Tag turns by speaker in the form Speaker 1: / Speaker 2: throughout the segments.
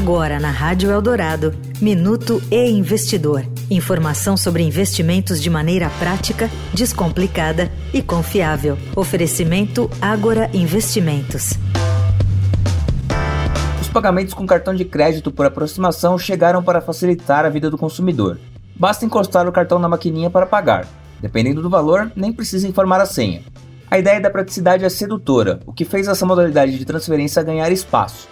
Speaker 1: Agora na Rádio Eldorado, Minuto e Investidor. Informação sobre investimentos de maneira prática, descomplicada e confiável. Oferecimento Agora Investimentos.
Speaker 2: Os pagamentos com cartão de crédito por aproximação chegaram para facilitar a vida do consumidor. Basta encostar o cartão na maquininha para pagar. Dependendo do valor, nem precisa informar a senha. A ideia da praticidade é sedutora, o que fez essa modalidade de transferência ganhar espaço.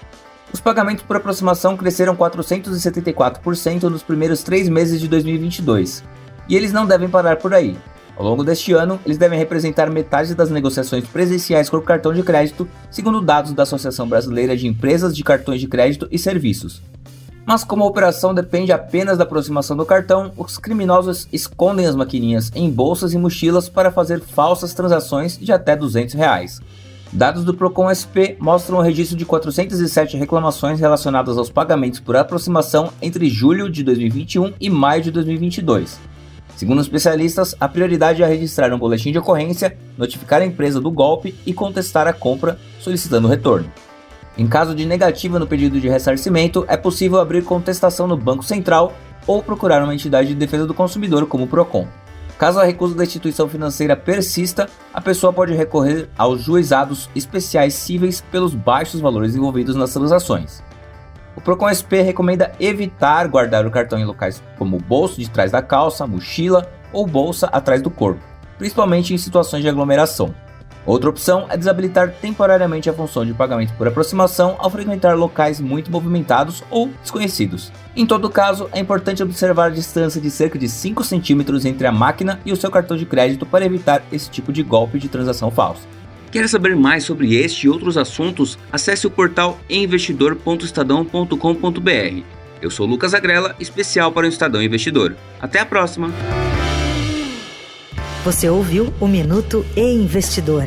Speaker 2: Os pagamentos por aproximação cresceram 474% nos primeiros três meses de 2022. E eles não devem parar por aí. Ao longo deste ano, eles devem representar metade das negociações presenciais o cartão de crédito, segundo dados da Associação Brasileira de Empresas de Cartões de Crédito e Serviços. Mas como a operação depende apenas da aproximação do cartão, os criminosos escondem as maquininhas em bolsas e mochilas para fazer falsas transações de até 200 reais. Dados do Procon SP mostram o registro de 407 reclamações relacionadas aos pagamentos por aproximação entre julho de 2021 e maio de 2022. Segundo especialistas, a prioridade é registrar um boletim de ocorrência, notificar a empresa do golpe e contestar a compra, solicitando retorno. Em caso de negativa no pedido de ressarcimento, é possível abrir contestação no Banco Central ou procurar uma entidade de defesa do consumidor como o Procon. Caso a recusa da instituição financeira persista, a pessoa pode recorrer aos juizados especiais cíveis pelos baixos valores envolvidos nas transações. O Procon SP recomenda evitar guardar o cartão em locais como o bolso de trás da calça, mochila ou bolsa atrás do corpo, principalmente em situações de aglomeração. Outra opção é desabilitar temporariamente a função de pagamento por aproximação ao frequentar locais muito movimentados ou desconhecidos. Em todo caso, é importante observar a distância de cerca de 5 centímetros entre a máquina e o seu cartão de crédito para evitar esse tipo de golpe de transação falsa.
Speaker 3: Quer saber mais sobre este e outros assuntos? Acesse o portal investidor.estadão.com.br. Eu sou Lucas Agrela, especial para o Estadão Investidor. Até a próxima!
Speaker 1: Você ouviu o Minuto e Investidor.